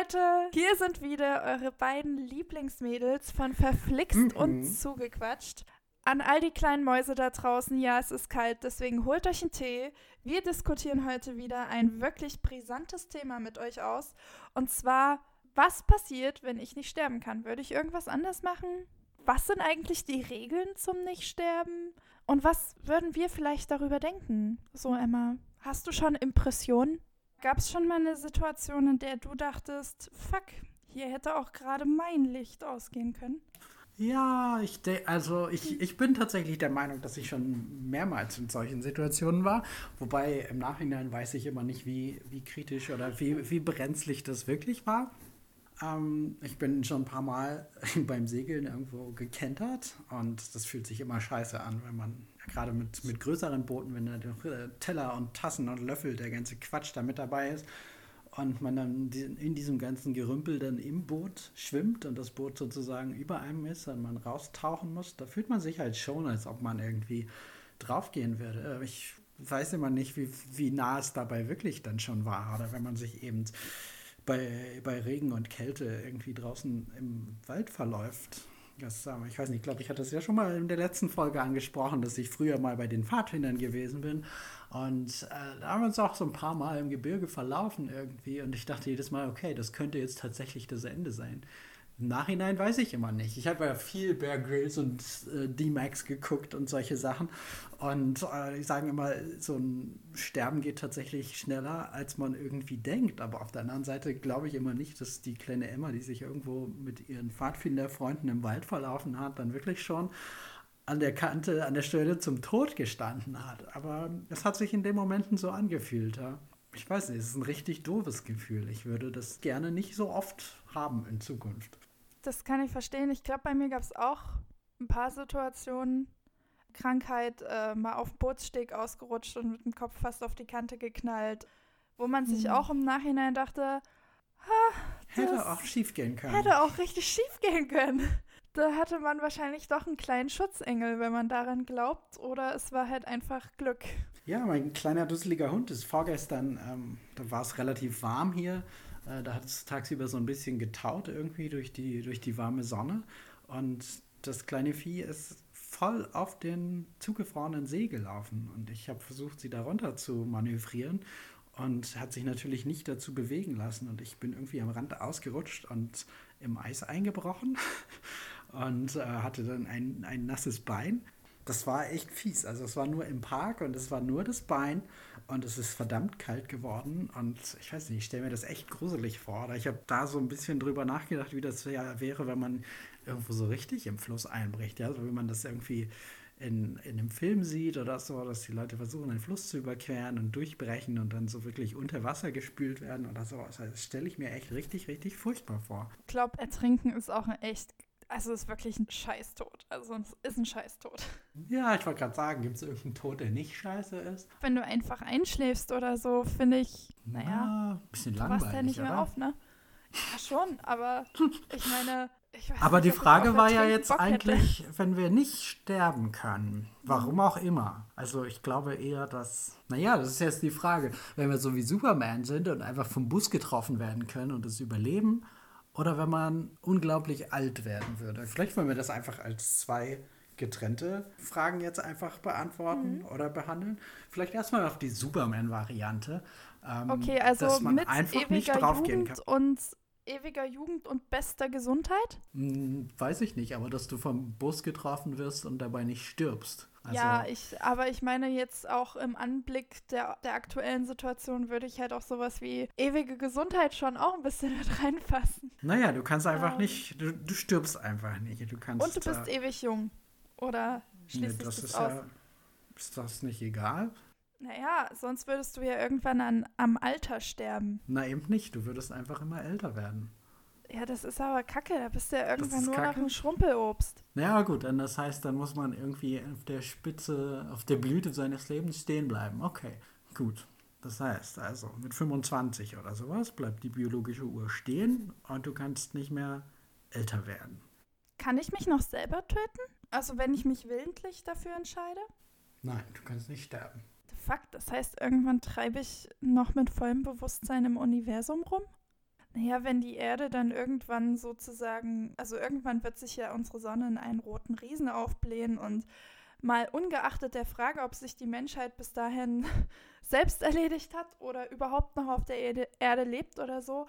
Leute, hier sind wieder eure beiden Lieblingsmädels von Verflixt Mhm. und zugequatscht. An all die kleinen Mäuse da draußen, ja, es ist kalt, deswegen holt euch einen Tee. Wir diskutieren heute wieder ein wirklich brisantes Thema mit euch aus. Und zwar, was passiert, wenn ich nicht sterben kann? Würde ich irgendwas anders machen? Was sind eigentlich die Regeln zum Nichtsterben? Und was würden wir vielleicht darüber denken? So, Emma, hast du schon Impressionen? Gab es schon mal eine Situation, in der du dachtest, fuck, hier hätte auch gerade mein Licht ausgehen können? Ja, ich also ich, ich bin tatsächlich der Meinung, dass ich schon mehrmals in solchen Situationen war. Wobei im Nachhinein weiß ich immer nicht, wie, wie kritisch oder wie, wie brenzlig das wirklich war. Ähm, ich bin schon ein paar Mal beim Segeln irgendwo gekentert und das fühlt sich immer scheiße an, wenn man gerade mit, mit größeren Booten, wenn da Teller und Tassen und Löffel, der ganze Quatsch da mit dabei ist und man dann in diesem ganzen Gerümpel dann im Boot schwimmt und das Boot sozusagen über einem ist und man raustauchen muss, da fühlt man sich halt schon, als ob man irgendwie draufgehen würde. Äh, Ich weiß immer nicht, wie, wie nah es dabei wirklich dann schon war oder wenn man sich eben bei, bei Regen und Kälte irgendwie draußen im Wald verläuft. Das, ähm, ich weiß nicht, ich glaube, ich hatte es ja schon mal in der letzten Folge angesprochen, dass ich früher mal bei den Pfadfindern gewesen bin. Und äh, da haben wir uns auch so ein paar Mal im Gebirge verlaufen irgendwie. Und ich dachte jedes Mal, okay, das könnte jetzt tatsächlich das Ende sein. Im Nachhinein weiß ich immer nicht. Ich habe ja viel Bear Grylls und äh, D-Max geguckt und solche Sachen. Und äh, ich sage immer, so ein Sterben geht tatsächlich schneller, als man irgendwie denkt. Aber auf der anderen Seite glaube ich immer nicht, dass die kleine Emma, die sich irgendwo mit ihren Pfadfinderfreunden im Wald verlaufen hat, dann wirklich schon an der Kante, an der Stelle zum Tod gestanden hat. Aber es hat sich in den Momenten so angefühlt. Ja. Ich weiß nicht, es ist ein richtig doofes Gefühl. Ich würde das gerne nicht so oft haben in Zukunft. Das kann ich verstehen. Ich glaube, bei mir gab es auch ein paar Situationen. Krankheit, äh, mal auf dem Bootssteg ausgerutscht und mit dem Kopf fast auf die Kante geknallt, wo man sich Hm. auch im Nachhinein dachte, Hätte Das auch schief gehen können. hätte auch richtig schief gehen können. Da hatte man wahrscheinlich doch einen kleinen Schutzengel, wenn man daran glaubt, oder es war halt einfach Glück. Ja, mein kleiner dusseliger Hund ist vorgestern, ähm, da war es relativ warm hier. Äh, da hat es tagsüber so ein bisschen getaut irgendwie durch die, durch die warme Sonne. Und das kleine Vieh ist voll auf den zugefrorenen See gelaufen. Und ich habe versucht, sie darunter zu manövrieren und hat sich natürlich nicht dazu bewegen lassen. Und ich bin irgendwie am Rand ausgerutscht und im Eis eingebrochen und äh, hatte dann ein, ein nasses Bein. Das war echt fies. Also es war nur im Park und es war nur das Bein und es ist verdammt kalt geworden und ich weiß nicht, ich stelle mir das echt gruselig vor. Ich habe da so ein bisschen drüber nachgedacht, wie das wär, wäre, wenn man irgendwo so richtig im Fluss einbricht. Ja, so wie man das irgendwie in, in einem Film sieht oder so, dass die Leute versuchen, den Fluss zu überqueren und durchbrechen und dann so wirklich unter Wasser gespült werden oder so. Also das stelle ich mir echt richtig, richtig furchtbar vor. Ich glaube, Ertrinken ist auch ein echt, also ist wirklich ein Scheißtod. Also es ist ein Scheißtod. Ja, ich wollte gerade sagen, gibt es irgendeinen Tod, der nicht scheiße ist? Wenn du einfach einschläfst oder so, finde ich, naja, Na, ein bisschen du langweilig, wachst ja nicht mehr oder? auf, ne? Ja, schon, aber ich meine, ich weiß Aber nicht, die Frage war ja jetzt Bock hätte. eigentlich, wenn wir nicht sterben können, warum auch immer. Also ich glaube eher, dass, naja, das ist jetzt die Frage, wenn wir so wie Superman sind und einfach vom Bus getroffen werden können und es überleben, oder wenn man unglaublich alt werden würde. Vielleicht wollen wir das einfach als zwei getrennte Fragen jetzt einfach beantworten Mhm. oder behandeln. Vielleicht erstmal auf die Superman-Variante. ähm, Okay, also dass man mit einfach nicht draufgehen kann. Jugend und ewiger Jugend und bester Gesundheit? Hm, Weiß ich nicht, aber dass du vom Bus getroffen wirst und dabei nicht stirbst. Also, ja, ich, aber ich meine jetzt auch im Anblick der, der aktuellen Situation würde ich halt auch sowas wie ewige Gesundheit schon auch ein bisschen mit reinfassen. naja, du kannst einfach Ähm. nicht, du, du stirbst einfach nicht. Du kannst, Und du bist äh, ewig jung. Oder nee, schließt das sich ist das aus? ja, ist das nicht egal? Naja, sonst würdest du ja irgendwann an, am Alter sterben. Na eben nicht, du würdest einfach immer älter werden. Ja, das ist aber kacke. Da bist du ja irgendwann nur noch kacke? ein Schrumpelobst. Naja, gut, dann das heißt, dann muss man irgendwie auf der Spitze, auf der Blüte seines Lebens stehen bleiben. Okay, gut. Das heißt also, mit 25 oder sowas bleibt die biologische Uhr stehen und du kannst nicht mehr älter werden. Kann ich mich noch selber töten? Also wenn ich mich willentlich dafür entscheide? Nein, du kannst nicht sterben. Fuck, das heißt, irgendwann treibe ich noch mit vollem Bewusstsein im Universum rum? naja, wenn die Erde dann irgendwann sozusagen, also irgendwann wird sich ja unsere Sonne in einen roten Riesen aufblähen und mal ungeachtet der Frage, ob sich die Menschheit bis dahin selbst erledigt hat oder überhaupt noch auf der Erde, Erde lebt oder so,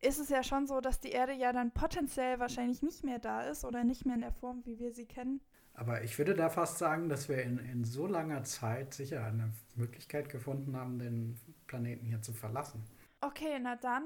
ist es ja schon so, dass die Erde ja dann potenziell wahrscheinlich nicht mehr da ist oder nicht mehr in der Form, wie wir sie kennen. Aber ich würde da fast sagen, dass wir in, in so langer Zeit sicher eine Möglichkeit gefunden haben, den Planeten hier zu verlassen. Okay, na dann,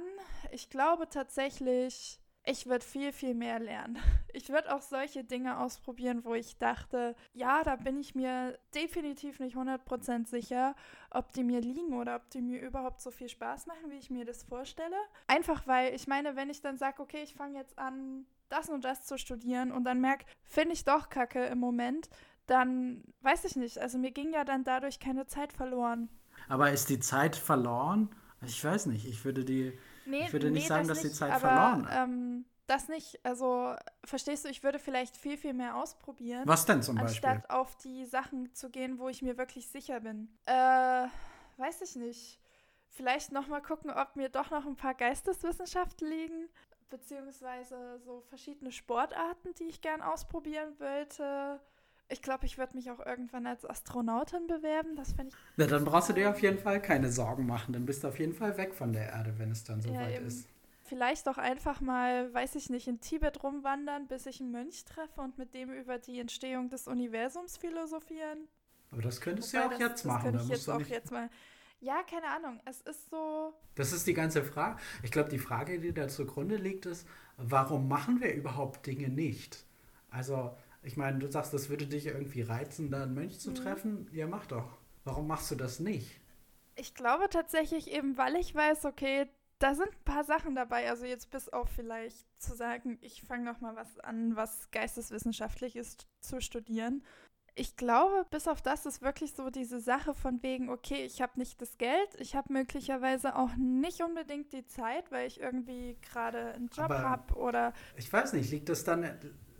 ich glaube tatsächlich, ich würde viel, viel mehr lernen. Ich würde auch solche Dinge ausprobieren, wo ich dachte, ja, da bin ich mir definitiv nicht 100% sicher, ob die mir liegen oder ob die mir überhaupt so viel Spaß machen, wie ich mir das vorstelle. Einfach weil, ich meine, wenn ich dann sage, okay, ich fange jetzt an, das und das zu studieren und dann merke, finde ich doch kacke im Moment, dann weiß ich nicht. Also mir ging ja dann dadurch keine Zeit verloren. Aber ist die Zeit verloren? Ich weiß nicht. Ich würde die Nee, ich würde nicht nee, sagen, das dass nicht, die Zeit aber, verloren ähm, das nicht. Also, verstehst du, ich würde vielleicht viel, viel mehr ausprobieren. Was denn zum Beispiel? Anstatt auf die Sachen zu gehen, wo ich mir wirklich sicher bin. Äh, weiß ich nicht. Vielleicht nochmal gucken, ob mir doch noch ein paar Geisteswissenschaften liegen. Beziehungsweise so verschiedene Sportarten, die ich gern ausprobieren wollte. Ich glaube, ich würde mich auch irgendwann als Astronautin bewerben. Das ich. Na, dann brauchst du dir auf jeden Fall keine Sorgen machen. Dann bist du auf jeden Fall weg von der Erde, wenn es dann soweit ja, ist. Vielleicht auch einfach mal, weiß ich nicht, in Tibet rumwandern, bis ich einen Mönch treffe und mit dem über die Entstehung des Universums philosophieren. Aber das könntest Wobei du ja auch das, jetzt machen. Das könnte ich jetzt auch jetzt mal. Ja, keine Ahnung. Es ist so. Das ist die ganze Frage. Ich glaube, die Frage, die da zugrunde liegt, ist, warum machen wir überhaupt Dinge nicht? Also, ich meine, du sagst, das würde dich irgendwie reizen, da einen Mönch zu mhm. treffen. Ja, mach doch. Warum machst du das nicht? Ich glaube tatsächlich eben, weil ich weiß, okay, da sind ein paar Sachen dabei. Also jetzt bis auf vielleicht zu sagen, ich fange noch mal was an, was geisteswissenschaftlich ist, zu studieren. Ich glaube, bis auf das ist wirklich so diese Sache von wegen, okay, ich habe nicht das Geld, ich habe möglicherweise auch nicht unbedingt die Zeit, weil ich irgendwie gerade einen Job habe oder. Ich weiß nicht, liegt das dann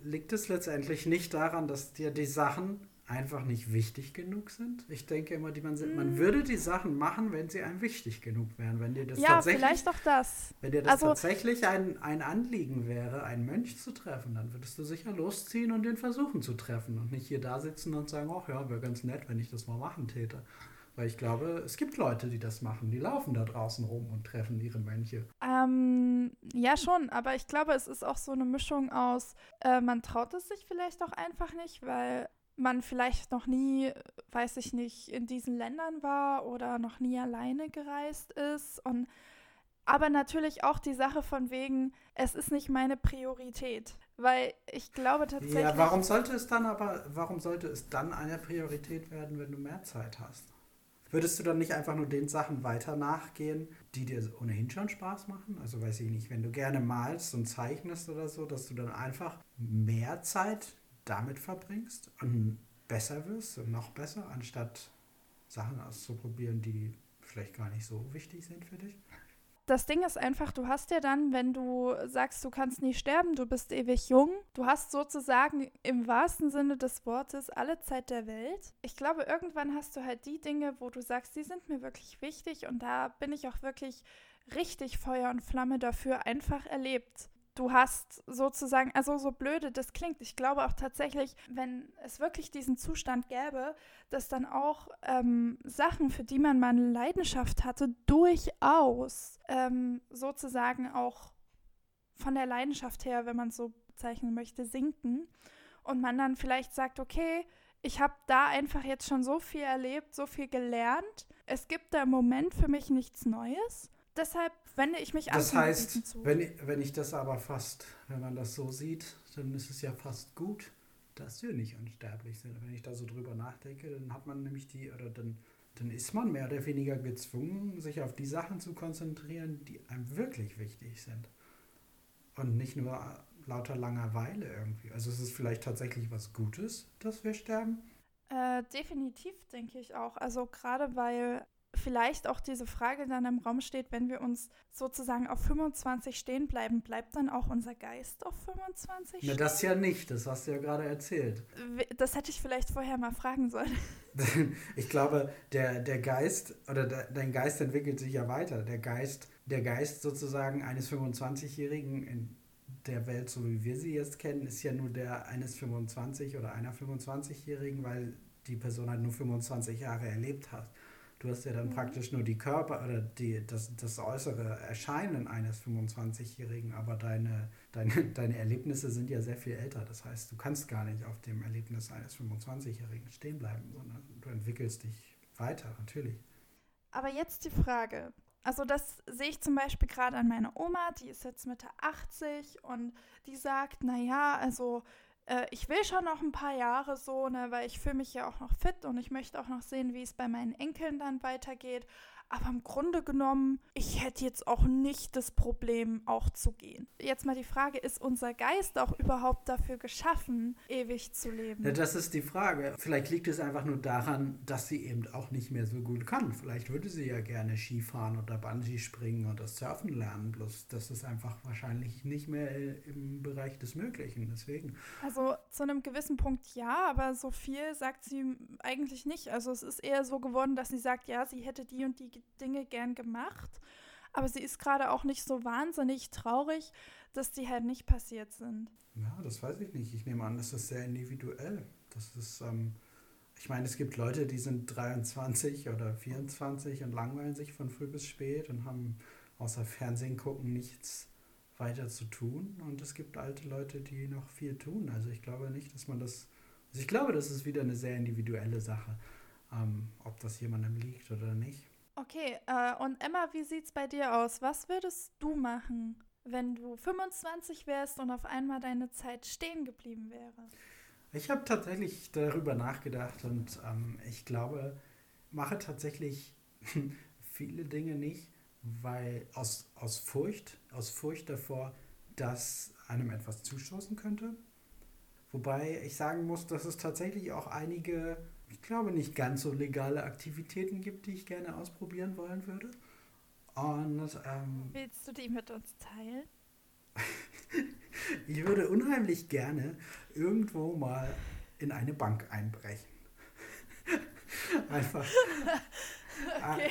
liegt es letztendlich nicht daran, dass dir die Sachen einfach nicht wichtig genug sind? Ich denke immer, die man, mm. man würde die Sachen machen, wenn sie einem wichtig genug wären. Wenn dir das ja, tatsächlich, vielleicht doch das. Wenn dir das also, tatsächlich ein, ein Anliegen wäre, einen Mönch zu treffen, dann würdest du sicher losziehen und den versuchen zu treffen und nicht hier da sitzen und sagen, ach ja, wäre ganz nett, wenn ich das mal machen täte. Weil ich glaube, es gibt Leute, die das machen. Die laufen da draußen rum und treffen ihre Mönche. Ähm, ja, schon. Aber ich glaube, es ist auch so eine Mischung aus, äh, man traut es sich vielleicht auch einfach nicht, weil man vielleicht noch nie, weiß ich nicht, in diesen Ländern war oder noch nie alleine gereist ist. Und aber natürlich auch die Sache von wegen, es ist nicht meine Priorität. Weil ich glaube tatsächlich. Ja, warum sollte es dann aber, warum sollte es dann eine Priorität werden, wenn du mehr Zeit hast? Würdest du dann nicht einfach nur den Sachen weiter nachgehen, die dir ohnehin schon Spaß machen? Also weiß ich nicht, wenn du gerne malst und zeichnest oder so, dass du dann einfach mehr Zeit damit verbringst und besser wirst und noch besser, anstatt Sachen auszuprobieren, die vielleicht gar nicht so wichtig sind für dich? das Ding ist einfach, du hast ja dann, wenn du sagst, du kannst nie sterben, du bist ewig jung, du hast sozusagen im wahrsten Sinne des Wortes alle Zeit der Welt. Ich glaube, irgendwann hast du halt die Dinge, wo du sagst, die sind mir wirklich wichtig und da bin ich auch wirklich richtig Feuer und Flamme dafür einfach erlebt du hast sozusagen, also so blöde das klingt, ich glaube auch tatsächlich, wenn es wirklich diesen Zustand gäbe, dass dann auch ähm, Sachen, für die man mal eine Leidenschaft hatte, durchaus ähm, sozusagen auch von der Leidenschaft her, wenn man es so bezeichnen möchte, sinken. Und man dann vielleicht sagt, okay, ich habe da einfach jetzt schon so viel erlebt, so viel gelernt. Es gibt da im Moment für mich nichts Neues. Deshalb wende ich mich Das heißt, zu. Wenn, ich, wenn ich das aber fast, wenn man das so sieht, dann ist es ja fast gut, dass wir nicht unsterblich sind. Wenn ich da so drüber nachdenke, dann hat man nämlich die, oder dann, dann ist man mehr oder weniger gezwungen, sich auf die Sachen zu konzentrieren, die einem wirklich wichtig sind. Und nicht nur lauter Langeweile irgendwie. Also ist es vielleicht tatsächlich was Gutes, dass wir sterben? Äh, definitiv, denke ich auch. Also gerade weil vielleicht auch diese Frage dann im Raum steht, wenn wir uns sozusagen auf 25 stehen bleiben, bleibt dann auch unser Geist auf 25 stehen? Na, das ja nicht, das hast du ja gerade erzählt. Das hätte ich vielleicht vorher mal fragen sollen. ich glaube, der, der Geist oder der, dein Geist entwickelt sich ja weiter. Der Geist der Geist sozusagen eines 25-Jährigen in der Welt, so wie wir sie jetzt kennen, ist ja nur der eines 25 oder einer 25-Jährigen, weil die Person halt nur 25 Jahre erlebt hat. Du hast ja dann mhm. praktisch nur die Körper oder die, das, das äußere Erscheinen eines 25-Jährigen, aber deine, deine, deine Erlebnisse sind ja sehr viel älter. Das heißt, du kannst gar nicht auf dem Erlebnis eines 25-Jährigen stehen bleiben, sondern du entwickelst dich weiter, natürlich. Aber jetzt die Frage. Also das sehe ich zum Beispiel gerade an meiner Oma, die ist jetzt Mitte 80 und die sagt, naja, also äh, ich will schon noch ein paar Jahre so, ne, weil ich fühle mich ja auch noch fit und ich möchte auch noch sehen, wie es bei meinen Enkeln dann weitergeht. Aber im Grunde genommen, ich hätte jetzt auch nicht das Problem, auch zu gehen. Jetzt mal die Frage, ist unser Geist auch überhaupt dafür geschaffen, ewig zu leben? Ja, das ist die Frage. Vielleicht liegt es einfach nur daran, dass sie eben auch nicht mehr so gut kann. Vielleicht würde sie ja gerne Skifahren oder Bungee springen oder Surfen lernen. Bloß das ist einfach wahrscheinlich nicht mehr im Bereich des Möglichen. Deswegen. Also zu einem gewissen Punkt ja, aber so viel sagt sie eigentlich nicht. Also es ist eher so geworden, dass sie sagt, ja, sie hätte die und die Dinge gern gemacht, aber sie ist gerade auch nicht so wahnsinnig traurig, dass die halt nicht passiert sind. Ja, das weiß ich nicht. Ich nehme an, das ist sehr individuell. Das ist, ähm, ich meine, es gibt Leute, die sind 23 oder 24 und langweilen sich von früh bis spät und haben außer Fernsehen gucken nichts weiter zu tun. Und es gibt alte Leute, die noch viel tun. Also ich glaube nicht, dass man das. Also ich glaube, das ist wieder eine sehr individuelle Sache, ähm, ob das jemandem liegt oder nicht. Okay, äh, und Emma, wie sieht's bei dir aus? Was würdest du machen, wenn du 25 wärst und auf einmal deine Zeit stehen geblieben wäre? Ich habe tatsächlich darüber nachgedacht und ähm, ich glaube, mache tatsächlich viele Dinge nicht, weil aus, aus Furcht, aus Furcht davor, dass einem etwas zustoßen könnte. Wobei ich sagen muss, dass es tatsächlich auch einige ich glaube, nicht ganz so legale Aktivitäten gibt, die ich gerne ausprobieren wollen würde. Und, ähm, Willst du die mit uns teilen? ich würde unheimlich gerne irgendwo mal in eine Bank einbrechen. Einfach. okay.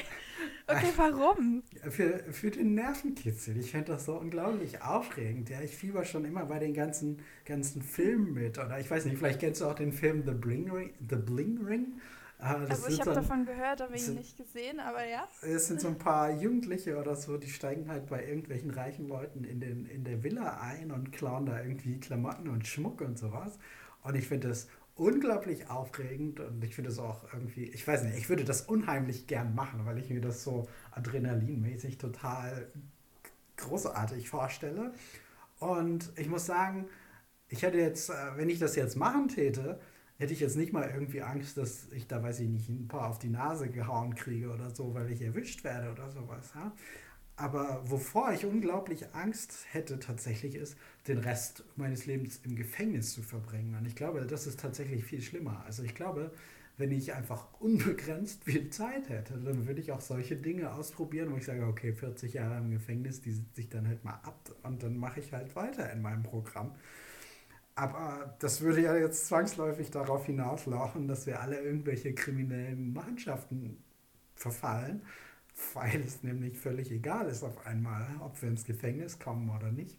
Okay, warum? Für, für den Nervenkitzel. Ich fände das so unglaublich aufregend. Ja, ich fieber schon immer bei den ganzen, ganzen Filmen mit. Oder ich weiß nicht, vielleicht kennst du auch den Film The Bling Ring. The Bling Ring? Ah, also ich habe davon gehört, aber ihn nicht gesehen, aber ja. Es sind so ein paar Jugendliche oder so, die steigen halt bei irgendwelchen reichen Leuten in, den, in der Villa ein und klauen da irgendwie Klamotten und Schmuck und sowas. Und ich finde das unglaublich aufregend und ich finde es auch irgendwie, ich weiß nicht, ich würde das unheimlich gern machen, weil ich mir das so adrenalinmäßig total großartig vorstelle. Und ich muss sagen, ich hätte jetzt, äh, wenn ich das jetzt machen täte, hätte ich jetzt nicht mal irgendwie Angst, dass ich da, weiß ich nicht, ein paar auf die Nase gehauen kriege oder so, weil ich erwischt werde oder sowas. Ja? Aber wovor ich unglaublich Angst hätte tatsächlich ist, den Rest meines Lebens im Gefängnis zu verbringen. Und ich glaube, das ist tatsächlich viel schlimmer. Also ich glaube, wenn ich einfach unbegrenzt viel Zeit hätte, dann würde ich auch solche Dinge ausprobieren, wo ich sage, okay, 40 Jahre im Gefängnis, die sitze ich dann halt mal ab und dann mache ich halt weiter in meinem Programm. Aber das würde ja jetzt zwangsläufig darauf hinauslaufen, dass wir alle irgendwelche kriminellen Machenschaften verfallen weil es nämlich völlig egal ist auf einmal, ob wir ins Gefängnis kommen oder nicht.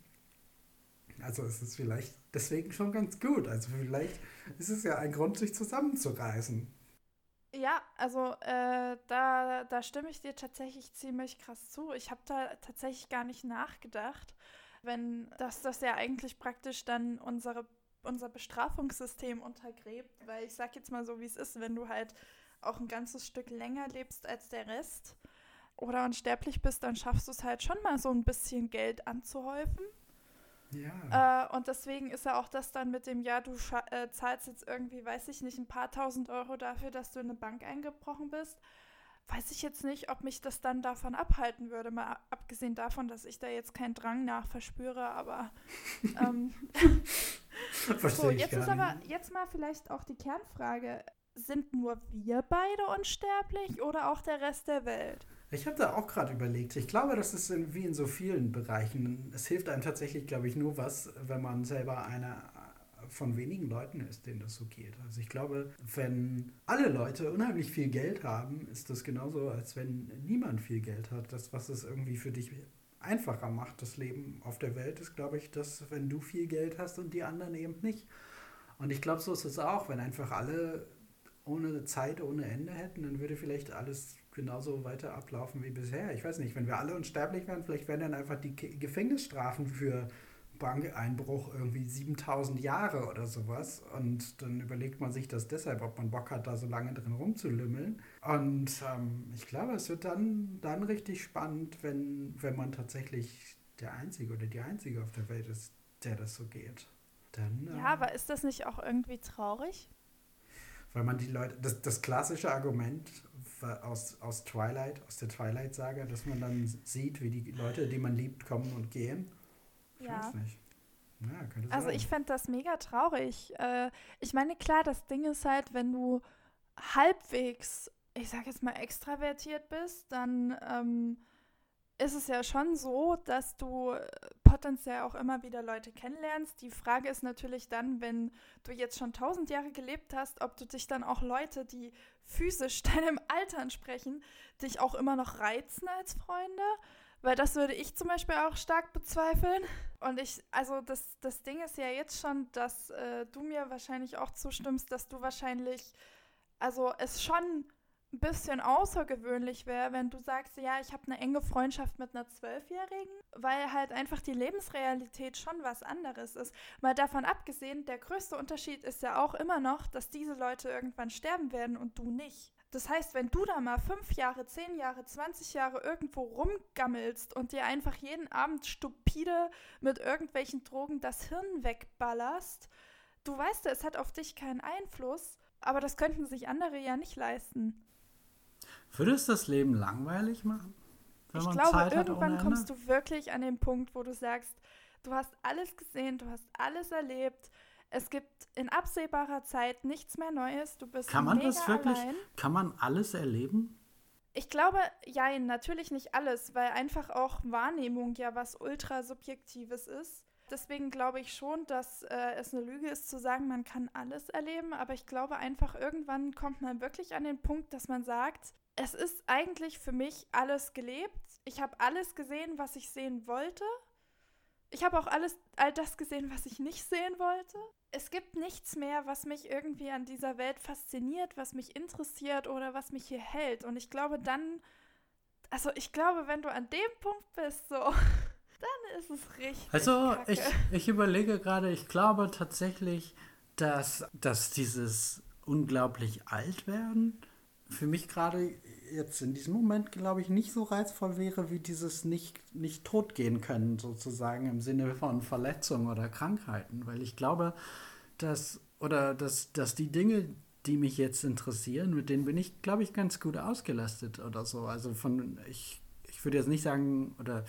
Also es ist vielleicht deswegen schon ganz gut. Also vielleicht ist es ja ein Grund, sich zusammenzureißen. Ja, also äh, da, da stimme ich dir tatsächlich ziemlich krass zu. Ich habe da tatsächlich gar nicht nachgedacht, wenn das das ja eigentlich praktisch dann unsere, unser Bestrafungssystem untergräbt. Weil ich sag jetzt mal so, wie es ist, wenn du halt auch ein ganzes Stück länger lebst als der Rest, oder unsterblich bist, dann schaffst du es halt schon mal so ein bisschen Geld anzuhäufen. Ja. Äh, und deswegen ist ja auch das dann mit dem, ja, du äh, zahlst jetzt irgendwie, weiß ich nicht, ein paar tausend Euro dafür, dass du in eine Bank eingebrochen bist. Weiß ich jetzt nicht, ob mich das dann davon abhalten würde, mal abgesehen davon, dass ich da jetzt keinen Drang nach verspüre, aber ähm, so, jetzt ist aber jetzt mal vielleicht auch die Kernfrage: Sind nur wir beide unsterblich oder auch der Rest der Welt? Ich habe da auch gerade überlegt. Ich glaube, das ist in, wie in so vielen Bereichen. Es hilft einem tatsächlich, glaube ich, nur was, wenn man selber eine von wenigen Leuten ist, denen das so geht. Also ich glaube, wenn alle Leute unheimlich viel Geld haben, ist das genauso, als wenn niemand viel Geld hat. Das, was es irgendwie für dich einfacher macht, das Leben auf der Welt, ist, glaube ich, dass wenn du viel Geld hast und die anderen eben nicht. Und ich glaube, so ist es auch, wenn einfach alle ohne Zeit, ohne Ende hätten, dann würde vielleicht alles genauso weiter ablaufen wie bisher. Ich weiß nicht, wenn wir alle unsterblich wären, vielleicht wären dann einfach die Gefängnisstrafen für Bankeinbruch irgendwie 7000 Jahre oder sowas. Und dann überlegt man sich das deshalb, ob man Bock hat, da so lange drin rumzulümmeln. Und ähm, ich glaube, es wird dann, dann richtig spannend, wenn, wenn man tatsächlich der Einzige oder die Einzige auf der Welt ist, der das so geht. Dann, ja, ähm, aber ist das nicht auch irgendwie traurig? Weil man die Leute, das, das klassische Argument aus, aus Twilight, aus der Twilight-Saga, dass man dann sieht, wie die Leute, die man liebt, kommen und gehen. Ich ja. weiß nicht. Ja, könnte also sein. ich fände das mega traurig. Äh, ich meine, klar, das Ding ist halt, wenn du halbwegs, ich sag jetzt mal, extravertiert bist, dann ähm, ist es ja schon so, dass du äh, potenziell auch immer wieder Leute kennenlernst. Die Frage ist natürlich dann, wenn du jetzt schon tausend Jahre gelebt hast, ob du dich dann auch Leute, die physisch deinem Alter entsprechen, dich auch immer noch reizen als Freunde. Weil das würde ich zum Beispiel auch stark bezweifeln. Und ich, also das, das Ding ist ja jetzt schon, dass äh, du mir wahrscheinlich auch zustimmst, dass du wahrscheinlich, also es schon ein bisschen außergewöhnlich wäre, wenn du sagst, ja, ich habe eine enge Freundschaft mit einer Zwölfjährigen, weil halt einfach die Lebensrealität schon was anderes ist. Mal davon abgesehen, der größte Unterschied ist ja auch immer noch, dass diese Leute irgendwann sterben werden und du nicht. Das heißt, wenn du da mal fünf Jahre, zehn Jahre, 20 Jahre irgendwo rumgammelst und dir einfach jeden Abend stupide mit irgendwelchen Drogen das Hirn wegballerst, du weißt ja, es hat auf dich keinen Einfluss, aber das könnten sich andere ja nicht leisten. Würde es das Leben langweilig machen? ich glaube, Zeit irgendwann kommst du wirklich an den Punkt, wo du sagst, du hast alles gesehen, du hast alles erlebt, es gibt in absehbarer Zeit nichts mehr Neues. Du bist Kann man das wirklich? Allein. Kann man alles erleben? Ich glaube, ja, natürlich nicht alles, weil einfach auch Wahrnehmung ja was ultra subjektives ist. Deswegen glaube ich schon, dass äh, es eine Lüge ist zu sagen, man kann alles erleben, aber ich glaube einfach, irgendwann kommt man wirklich an den Punkt, dass man sagt, es ist eigentlich für mich alles gelebt. Ich habe alles gesehen, was ich sehen wollte. Ich habe auch alles, all das gesehen, was ich nicht sehen wollte es gibt nichts mehr, was mich irgendwie an dieser Welt fasziniert, was mich interessiert oder was mich hier hält. Und ich glaube dann, also ich glaube, wenn du an dem Punkt bist, so, dann ist es richtig. Also ich, ich überlege gerade, ich glaube tatsächlich, dass, dass dieses unglaublich alt werden für mich gerade jetzt in diesem Moment, glaube ich, nicht so reizvoll wäre, wie dieses nicht, nicht tot gehen können, sozusagen im Sinne von Verletzungen oder Krankheiten. Weil ich glaube, dass, oder dass, dass die Dinge, die mich jetzt interessieren, mit denen bin ich, glaube ich, ganz gut ausgelastet oder so. Also von, ich, ich würde jetzt nicht sagen, oder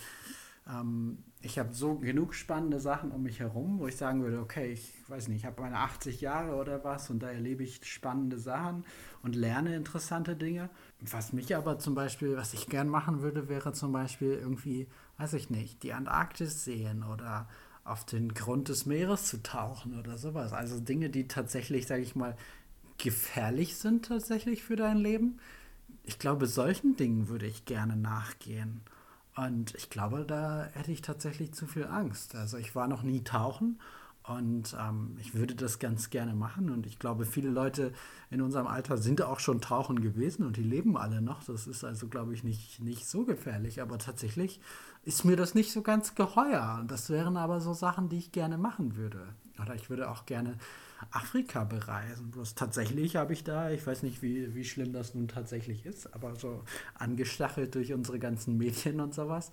ähm, ich habe so genug spannende Sachen um mich herum, wo ich sagen würde, okay, ich weiß nicht, ich habe meine 80 Jahre oder was und da erlebe ich spannende Sachen und lerne interessante Dinge. Was mich aber zum Beispiel, was ich gern machen würde, wäre zum Beispiel irgendwie, weiß ich nicht, die Antarktis sehen oder auf den Grund des Meeres zu tauchen oder sowas. Also Dinge, die tatsächlich, sage ich mal, gefährlich sind tatsächlich für dein Leben. Ich glaube, solchen Dingen würde ich gerne nachgehen. Und ich glaube, da hätte ich tatsächlich zu viel Angst. Also ich war noch nie tauchen und ähm, ich würde das ganz gerne machen. Und ich glaube, viele Leute in unserem Alter sind auch schon tauchen gewesen und die leben alle noch. Das ist also, glaube ich, nicht, nicht so gefährlich. Aber tatsächlich ist mir das nicht so ganz geheuer. Das wären aber so Sachen, die ich gerne machen würde. Oder ich würde auch gerne Afrika bereisen. Bloß tatsächlich habe ich da, ich weiß nicht, wie, wie schlimm das nun tatsächlich ist, aber so angestachelt durch unsere ganzen Medien und sowas,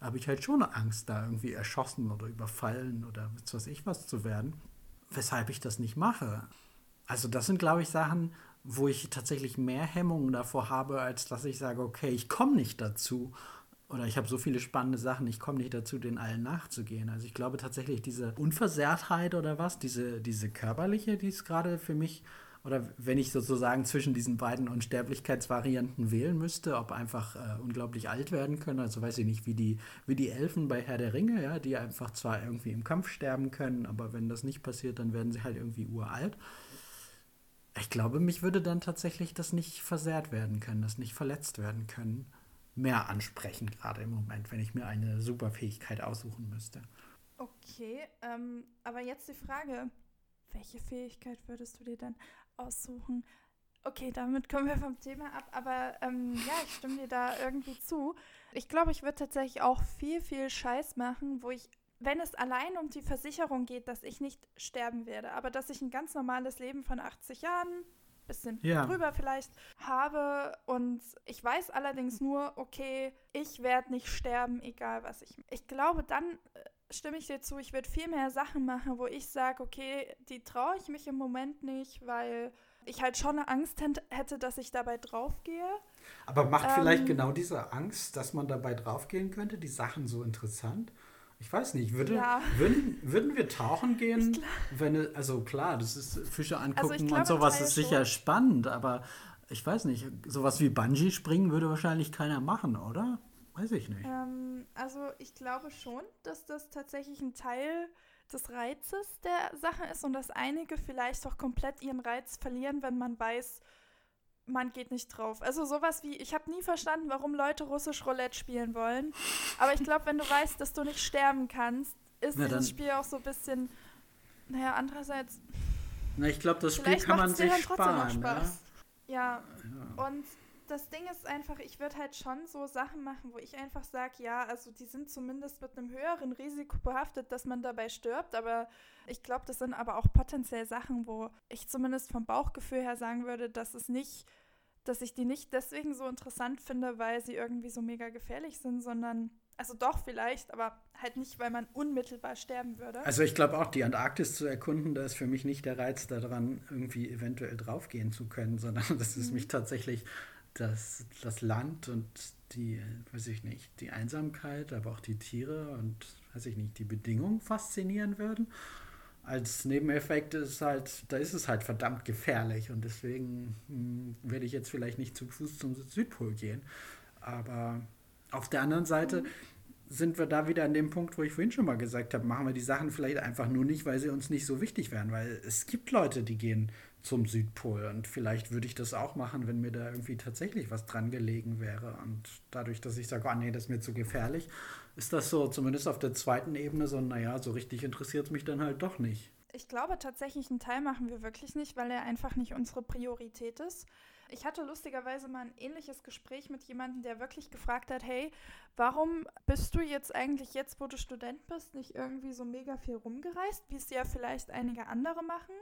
habe ich halt schon Angst, da irgendwie erschossen oder überfallen oder was weiß ich was zu werden. Weshalb ich das nicht mache. Also das sind, glaube ich, Sachen, wo ich tatsächlich mehr Hemmungen davor habe, als dass ich sage, okay, ich komme nicht dazu oder ich habe so viele spannende Sachen, ich komme nicht dazu, den allen nachzugehen. Also ich glaube tatsächlich, diese Unversehrtheit oder was, diese, diese körperliche, die ist gerade für mich oder wenn ich sozusagen zwischen diesen beiden Unsterblichkeitsvarianten wählen müsste, ob einfach äh, unglaublich alt werden können, also weiß ich nicht, wie die, wie die Elfen bei Herr der Ringe, ja, die einfach zwar irgendwie im Kampf sterben können, aber wenn das nicht passiert, dann werden sie halt irgendwie uralt. Ich glaube, mich würde dann tatsächlich das nicht versehrt werden können, das nicht verletzt werden können, mehr ansprechen, gerade im Moment, wenn ich mir eine Superfähigkeit aussuchen müsste. Okay, ähm, aber jetzt die Frage, welche Fähigkeit würdest du dir dann aussuchen. Okay, damit kommen wir vom Thema ab, aber ähm, ja, ich stimme dir da irgendwie zu. Ich glaube, ich würde tatsächlich auch viel, viel Scheiß machen, wo ich, wenn es allein um die Versicherung geht, dass ich nicht sterben werde, aber dass ich ein ganz normales Leben von 80 Jahren, bisschen ja. drüber vielleicht, habe und ich weiß allerdings nur, okay, ich werde nicht sterben, egal was ich. Ich glaube, dann äh, stimme ich dir zu, ich würde viel mehr Sachen machen, wo ich sage, okay, die traue ich mich im Moment nicht, weil ich halt schon Angst hätte, dass ich dabei draufgehe. Aber macht ähm, vielleicht genau diese Angst, dass man dabei draufgehen könnte, die Sachen so interessant? Ich weiß nicht, würde, ja. würden, würden wir tauchen gehen, wenn, also klar, das ist Fische also angucken also glaube, und sowas ist sicher schon. spannend, aber ich weiß nicht, sowas wie Bungee springen würde wahrscheinlich keiner machen, oder? Weiß ich nicht. Ähm, also ich glaube schon, dass das tatsächlich ein Teil des Reizes der Sache ist und dass einige vielleicht auch komplett ihren Reiz verlieren, wenn man weiß, man geht nicht drauf. Also sowas wie, ich habe nie verstanden, warum Leute russisch Roulette spielen wollen. Aber ich glaube, wenn du weißt, dass du nicht sterben kannst, ist Na, dieses Spiel auch so ein bisschen, naja, andererseits. Na, ich glaube, das Spiel kann man sich sparen. Ja? ja, und das Ding ist einfach, ich würde halt schon so Sachen machen, wo ich einfach sage, ja, also die sind zumindest mit einem höheren Risiko behaftet, dass man dabei stirbt, aber ich glaube, das sind aber auch potenziell Sachen, wo ich zumindest vom Bauchgefühl her sagen würde, dass es nicht, dass ich die nicht deswegen so interessant finde, weil sie irgendwie so mega gefährlich sind, sondern also doch vielleicht, aber halt nicht, weil man unmittelbar sterben würde. Also ich glaube auch, die Antarktis zu erkunden, da ist für mich nicht der Reiz daran, irgendwie eventuell draufgehen zu können, sondern das ist mhm. mich tatsächlich das, das Land und die, weiß ich nicht, die Einsamkeit, aber auch die Tiere und, weiß ich nicht, die Bedingungen faszinieren würden. Als Nebeneffekt ist halt, da ist es halt verdammt gefährlich und deswegen hm, werde ich jetzt vielleicht nicht zu Fuß zum Südpol gehen. Aber auf der anderen Seite mhm. sind wir da wieder an dem Punkt, wo ich vorhin schon mal gesagt habe, machen wir die Sachen vielleicht einfach nur nicht, weil sie uns nicht so wichtig wären, weil es gibt Leute, die gehen zum Südpol. Und vielleicht würde ich das auch machen, wenn mir da irgendwie tatsächlich was dran gelegen wäre. Und dadurch, dass ich sage, oh nee, das ist mir zu gefährlich, ist das so, zumindest auf der zweiten Ebene, so, naja, so richtig interessiert es mich dann halt doch nicht. Ich glaube tatsächlich, einen Teil machen wir wirklich nicht, weil er einfach nicht unsere Priorität ist. Ich hatte lustigerweise mal ein ähnliches Gespräch mit jemandem, der wirklich gefragt hat, hey, warum bist du jetzt eigentlich jetzt, wo du Student bist, nicht irgendwie so mega viel rumgereist, wie es ja vielleicht einige andere machen?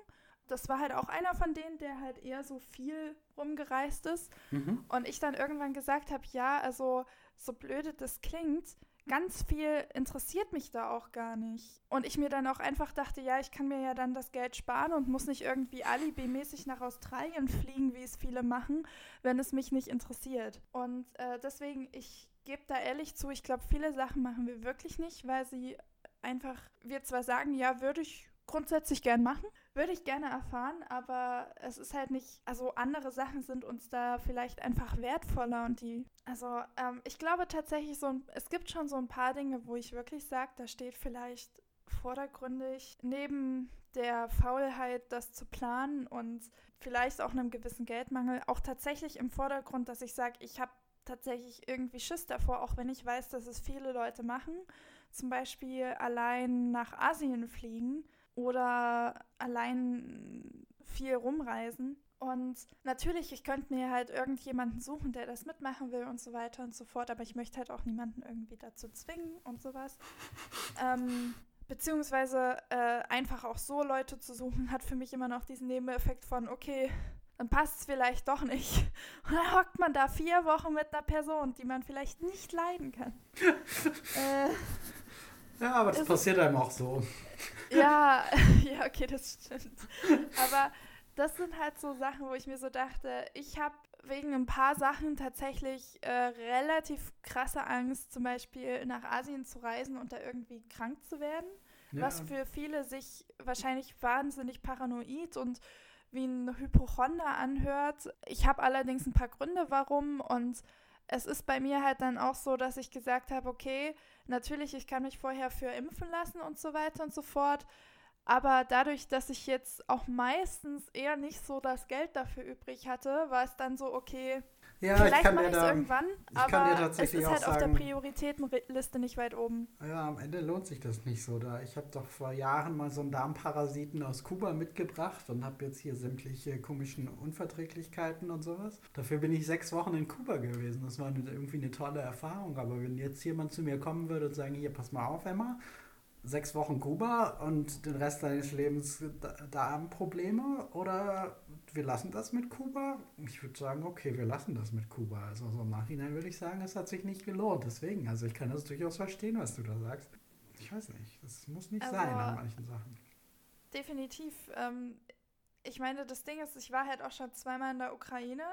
Das war halt auch einer von denen, der halt eher so viel rumgereist ist. Mhm. Und ich dann irgendwann gesagt habe, ja, also so blöde das klingt, ganz viel interessiert mich da auch gar nicht. Und ich mir dann auch einfach dachte, ja, ich kann mir ja dann das Geld sparen und muss nicht irgendwie alibi-mäßig nach Australien fliegen, wie es viele machen, wenn es mich nicht interessiert. Und äh, deswegen, ich gebe da ehrlich zu, ich glaube, viele Sachen machen wir wirklich nicht, weil sie einfach, wir zwar sagen, ja, würde ich grundsätzlich gern machen, würde ich gerne erfahren, aber es ist halt nicht, also andere Sachen sind uns da vielleicht einfach wertvoller und die, also ähm, ich glaube tatsächlich so, es gibt schon so ein paar Dinge, wo ich wirklich sage, da steht vielleicht vordergründig neben der Faulheit, das zu planen und vielleicht auch einem gewissen Geldmangel, auch tatsächlich im Vordergrund, dass ich sage, ich habe tatsächlich irgendwie Schiss davor, auch wenn ich weiß, dass es viele Leute machen. Zum Beispiel allein nach Asien fliegen oder allein viel rumreisen. Und natürlich, ich könnte mir halt irgendjemanden suchen, der das mitmachen will und so weiter und so fort, aber ich möchte halt auch niemanden irgendwie dazu zwingen und sowas. ähm, beziehungsweise äh, einfach auch so Leute zu suchen, hat für mich immer noch diesen Nebeneffekt von, okay, dann passt es vielleicht doch nicht. Und dann hockt man da vier Wochen mit einer Person, die man vielleicht nicht leiden kann. äh, ja, aber das passiert einem auch so. Ja, ja, okay, das stimmt. Aber das sind halt so Sachen, wo ich mir so dachte, ich habe wegen ein paar Sachen tatsächlich äh, relativ krasse Angst, zum Beispiel nach Asien zu reisen und da irgendwie krank zu werden. Ja. Was für viele sich wahrscheinlich wahnsinnig paranoid und wie ein Hypochonder anhört. Ich habe allerdings ein paar Gründe, warum. Und es ist bei mir halt dann auch so, dass ich gesagt habe, okay, natürlich, ich kann mich vorher für impfen lassen und so weiter und so fort. Aber dadurch, dass ich jetzt auch meistens eher nicht so das Geld dafür übrig hatte, war es dann so, okay, ja, vielleicht mache ich es irgendwann, aber es ist halt sagen, auf der Prioritätenliste nicht weit oben. Ja, am Ende lohnt sich das nicht so. Da ich habe doch vor Jahren mal so einen Darmparasiten aus Kuba mitgebracht und habe jetzt hier sämtliche komischen Unverträglichkeiten und sowas. Dafür bin ich sechs Wochen in Kuba gewesen. Das war irgendwie eine tolle Erfahrung. Aber wenn jetzt jemand zu mir kommen würde und sagen, hier, pass mal auf, Emma, sechs Wochen Kuba und den Rest deines Lebens Darmprobleme oder wir lassen das mit Kuba? Ich würde sagen, okay, wir lassen das mit Kuba. Also so im Nachhinein würde ich sagen, es hat sich nicht gelohnt. Deswegen, also ich kann das durchaus verstehen, was du da sagst. Ich weiß nicht, das muss nicht also, sein an manchen Sachen. Definitiv. Ähm, ich meine, das Ding ist, ich war halt auch schon zweimal in der Ukraine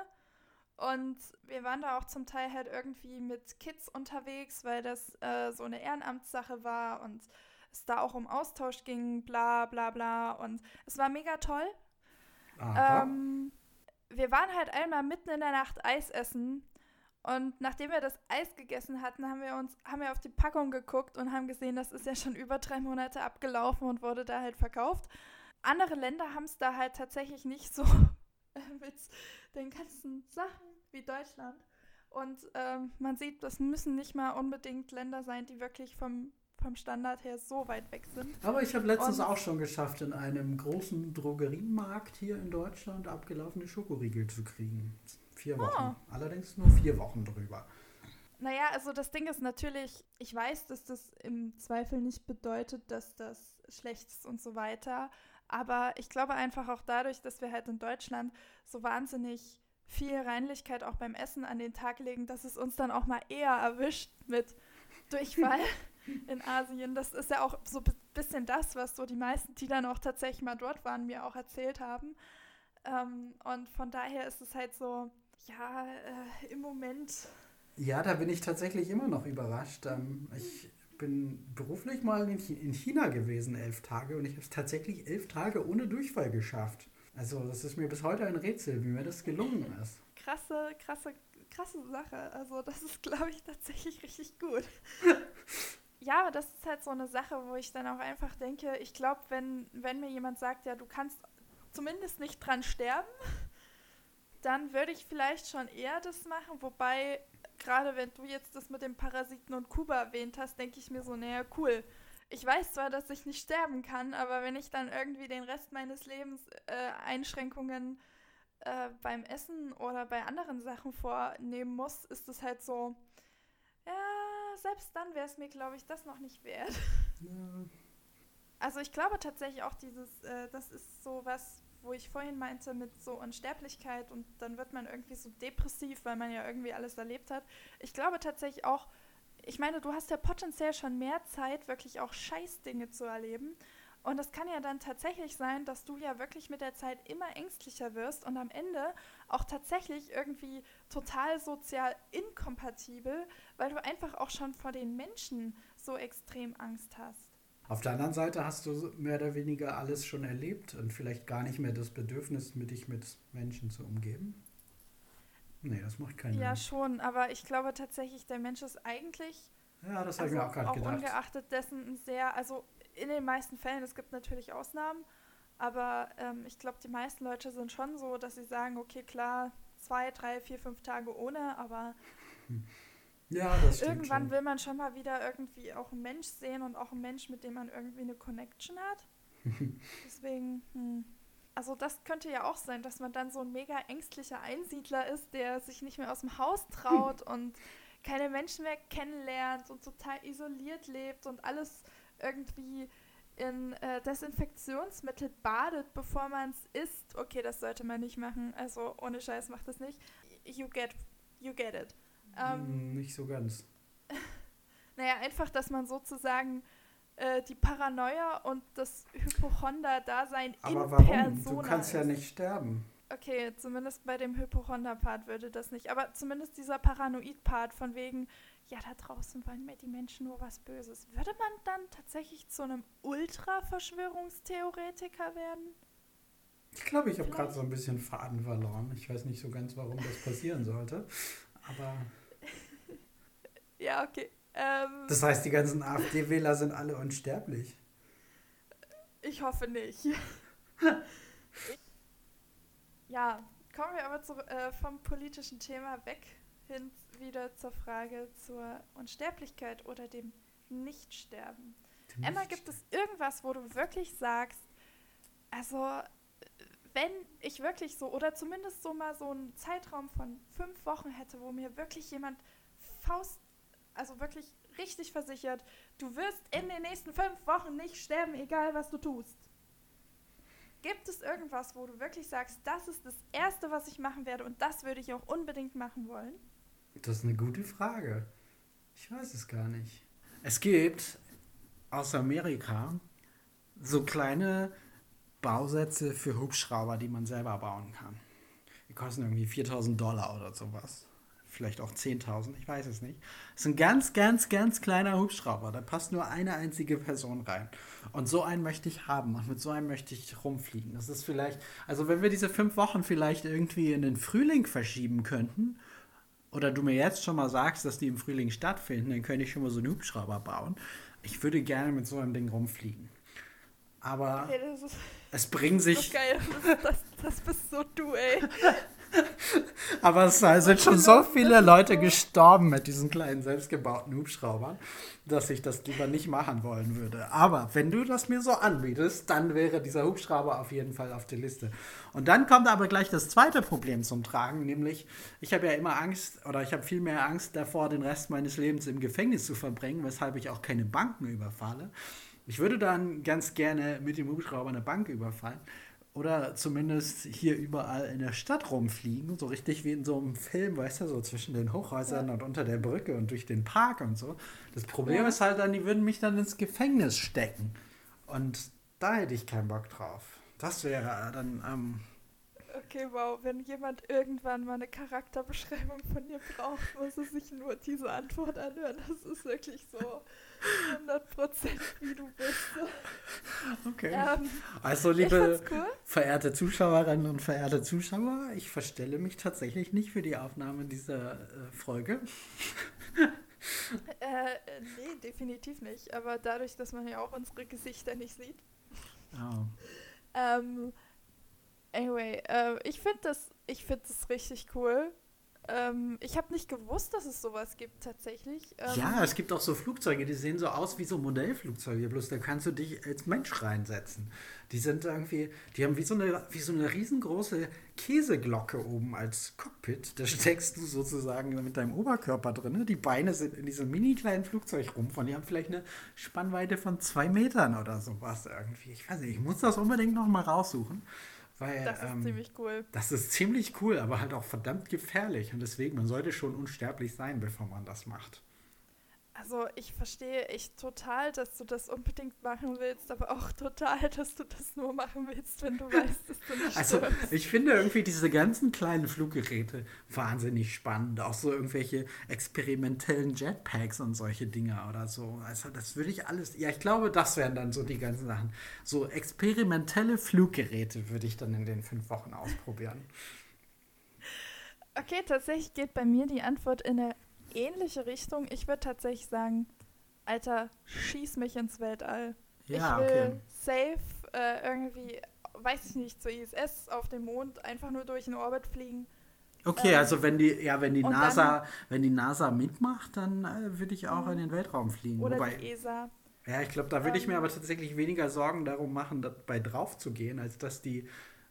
und wir waren da auch zum Teil halt irgendwie mit Kids unterwegs, weil das äh, so eine Ehrenamtssache war und es da auch um Austausch ging, bla bla bla. Und es war mega toll. Ähm, wir waren halt einmal mitten in der Nacht Eis essen. Und nachdem wir das Eis gegessen hatten, haben wir uns, haben wir auf die Packung geguckt und haben gesehen, das ist ja schon über drei Monate abgelaufen und wurde da halt verkauft. Andere Länder haben es da halt tatsächlich nicht so mit den ganzen Sachen wie Deutschland. Und ähm, man sieht, das müssen nicht mal unbedingt Länder sein, die wirklich vom vom Standard her so weit weg sind. Aber ich habe letztens und auch schon geschafft, in einem großen Drogeriemarkt hier in Deutschland abgelaufene Schokoriegel zu kriegen. Vier Wochen. Oh. Allerdings nur vier Wochen drüber. Naja, also das Ding ist natürlich, ich weiß, dass das im Zweifel nicht bedeutet, dass das schlecht ist und so weiter. Aber ich glaube einfach auch dadurch, dass wir halt in Deutschland so wahnsinnig viel Reinlichkeit auch beim Essen an den Tag legen, dass es uns dann auch mal eher erwischt mit Durchfall. in Asien. Das ist ja auch so ein bisschen das, was so die meisten, die dann auch tatsächlich mal dort waren, mir auch erzählt haben. Ähm, und von daher ist es halt so, ja, äh, im Moment. Ja, da bin ich tatsächlich immer noch überrascht. Ähm, ich bin beruflich mal in China gewesen, elf Tage, und ich habe es tatsächlich elf Tage ohne Durchfall geschafft. Also, das ist mir bis heute ein Rätsel, wie mir das gelungen ist. Krasse, krasse, krasse Sache. Also, das ist, glaube ich, tatsächlich richtig gut. ja, das ist halt so eine Sache, wo ich dann auch einfach denke, ich glaube, wenn, wenn mir jemand sagt, ja, du kannst zumindest nicht dran sterben, dann würde ich vielleicht schon eher das machen. Wobei, gerade wenn du jetzt das mit dem Parasiten und Kuba erwähnt hast, denke ich mir so, naja, cool. Ich weiß zwar, dass ich nicht sterben kann, aber wenn ich dann irgendwie den Rest meines Lebens äh, Einschränkungen äh, beim Essen oder bei anderen Sachen vornehmen muss, ist es halt so, selbst dann wäre es mir, glaube ich, das noch nicht wert. Ja. Also ich glaube tatsächlich auch dieses, äh, das ist so was, wo ich vorhin meinte mit so Unsterblichkeit und dann wird man irgendwie so depressiv, weil man ja irgendwie alles erlebt hat. Ich glaube tatsächlich auch, ich meine, du hast ja potenziell schon mehr Zeit, wirklich auch Scheißdinge zu erleben. Und es kann ja dann tatsächlich sein, dass du ja wirklich mit der Zeit immer ängstlicher wirst und am Ende auch tatsächlich irgendwie total sozial inkompatibel, weil du einfach auch schon vor den Menschen so extrem Angst hast. Auf der anderen Seite hast du mehr oder weniger alles schon erlebt und vielleicht gar nicht mehr das Bedürfnis, mit dich mit Menschen zu umgeben. Nee, das macht keinen Sinn. Ja, schon, aber ich glaube tatsächlich, der Mensch ist eigentlich. Ja, das habe also ich mir auch gerade gedacht. Ungeachtet dessen ein sehr, also in den meisten Fällen, es gibt natürlich Ausnahmen, aber ähm, ich glaube, die meisten Leute sind schon so, dass sie sagen, okay, klar, zwei, drei, vier, fünf Tage ohne, aber ja, das irgendwann schon. will man schon mal wieder irgendwie auch einen Mensch sehen und auch einen Mensch, mit dem man irgendwie eine Connection hat. Deswegen, hm. also das könnte ja auch sein, dass man dann so ein mega ängstlicher Einsiedler ist, der sich nicht mehr aus dem Haus traut und keine Menschen mehr kennenlernt und total isoliert lebt und alles irgendwie in äh, Desinfektionsmittel badet, bevor man es isst. Okay, das sollte man nicht machen. Also ohne Scheiß macht das nicht. You get, you get it. Ähm, nicht so ganz. naja, einfach, dass man sozusagen äh, die Paranoia und das Hypochonder-Dasein in warum? Persona Du kannst ja nicht sterben. Okay, zumindest bei dem Hypochonder-Part würde das nicht. Aber zumindest dieser Paranoid-Part von wegen, ja, da draußen wollen mir die Menschen nur was Böses. Würde man dann tatsächlich zu einem Ultra-Verschwörungstheoretiker werden? Ich glaube, ich habe gerade so ein bisschen Faden verloren. Ich weiß nicht so ganz, warum das passieren sollte. Aber. Ja, okay. Ähm, das heißt, die ganzen AfD-Wähler sind alle unsterblich. Ich hoffe nicht. ja, kommen wir aber zu, äh, vom politischen Thema weg hin wieder zur Frage zur Unsterblichkeit oder dem Nichtsterben. Dem Emma, gibt es irgendwas, wo du wirklich sagst, also wenn ich wirklich so, oder zumindest so mal so einen Zeitraum von fünf Wochen hätte, wo mir wirklich jemand Faust, also wirklich richtig versichert, du wirst in den nächsten fünf Wochen nicht sterben, egal was du tust. Gibt es irgendwas, wo du wirklich sagst, das ist das Erste, was ich machen werde und das würde ich auch unbedingt machen wollen? Das ist eine gute Frage. Ich weiß es gar nicht. Es gibt aus Amerika so kleine Bausätze für Hubschrauber, die man selber bauen kann. Die kosten irgendwie 4000 Dollar oder sowas. Vielleicht auch 10.000, ich weiß es nicht. Das ist ein ganz, ganz, ganz kleiner Hubschrauber. Da passt nur eine einzige Person rein. Und so einen möchte ich haben und mit so einem möchte ich rumfliegen. Das ist vielleicht, also wenn wir diese fünf Wochen vielleicht irgendwie in den Frühling verschieben könnten, oder du mir jetzt schon mal sagst, dass die im Frühling stattfinden, dann könnte ich schon mal so einen Hubschrauber bauen. Ich würde gerne mit so einem Ding rumfliegen. Aber okay, ist, es bringen sich. Das, geil. Das, das bist so du, ey. Aber es sind schon so viele Leute gestorben mit diesen kleinen selbstgebauten Hubschraubern, dass ich das lieber nicht machen wollen würde. Aber wenn du das mir so anbietest, dann wäre dieser Hubschrauber auf jeden Fall auf der Liste. Und dann kommt aber gleich das zweite Problem zum Tragen, nämlich ich habe ja immer Angst oder ich habe viel mehr Angst davor, den Rest meines Lebens im Gefängnis zu verbringen, weshalb ich auch keine Banken überfalle. Ich würde dann ganz gerne mit dem Hubschrauber eine Bank überfallen oder zumindest hier überall in der Stadt rumfliegen, so richtig wie in so einem Film, weißt du, so zwischen den Hochhäusern ja. und unter der Brücke und durch den Park und so. Das Problem ja. ist halt dann, die würden mich dann ins Gefängnis stecken. Und da hätte ich keinen Bock drauf. Das wäre dann ähm, Okay, wow, wenn jemand irgendwann mal eine Charakterbeschreibung von dir braucht, muss es sich nur diese Antwort anhören. Das ist wirklich so 100% wie du bist. Okay. Ähm, also, liebe cool. verehrte Zuschauerinnen und verehrte Zuschauer, ich verstelle mich tatsächlich nicht für die Aufnahme dieser äh, Folge. äh, nee, definitiv nicht. Aber dadurch, dass man ja auch unsere Gesichter nicht sieht. Oh. Ähm, Anyway, äh, ich finde das, find das richtig cool. Ähm, ich habe nicht gewusst, dass es sowas gibt tatsächlich. Ähm, ja, es gibt auch so Flugzeuge, die sehen so aus wie so Modellflugzeuge, bloß da kannst du dich als Mensch reinsetzen. Die sind irgendwie, die haben wie so eine, wie so eine riesengroße Käseglocke oben als Cockpit. Da steckst du sozusagen mit deinem Oberkörper drin. Die Beine sind in diesem mini kleinen Flugzeug rum. Von die haben vielleicht eine Spannweite von zwei Metern oder sowas irgendwie. Ich weiß nicht, ich muss das unbedingt noch mal raussuchen. Weil, das ist ähm, ziemlich cool. Das ist ziemlich cool, aber halt auch verdammt gefährlich. Und deswegen, man sollte schon unsterblich sein, bevor man das macht. Also ich verstehe echt total, dass du das unbedingt machen willst, aber auch total, dass du das nur machen willst, wenn du weißt, dass du nicht Also stirbst. ich finde irgendwie diese ganzen kleinen Fluggeräte wahnsinnig spannend. Auch so irgendwelche experimentellen Jetpacks und solche Dinger oder so. Also das würde ich alles, ja ich glaube, das wären dann so die ganzen Sachen. So experimentelle Fluggeräte würde ich dann in den fünf Wochen ausprobieren. Okay, tatsächlich geht bei mir die Antwort in eine ähnliche Richtung. Ich würde tatsächlich sagen, Alter, schieß mich ins Weltall. Ja, ich will okay. safe äh, irgendwie, weiß ich nicht, zur ISS auf dem Mond einfach nur durch den Orbit fliegen. Okay, ähm, also wenn die, ja, wenn die NASA, dann, wenn die NASA mitmacht, dann äh, würde ich auch mhm. in den Weltraum fliegen. Oder Wobei, die ESA. Ja, ich glaube, da würde ich mir ähm. aber tatsächlich weniger Sorgen darum machen, dabei drauf zu gehen, als dass die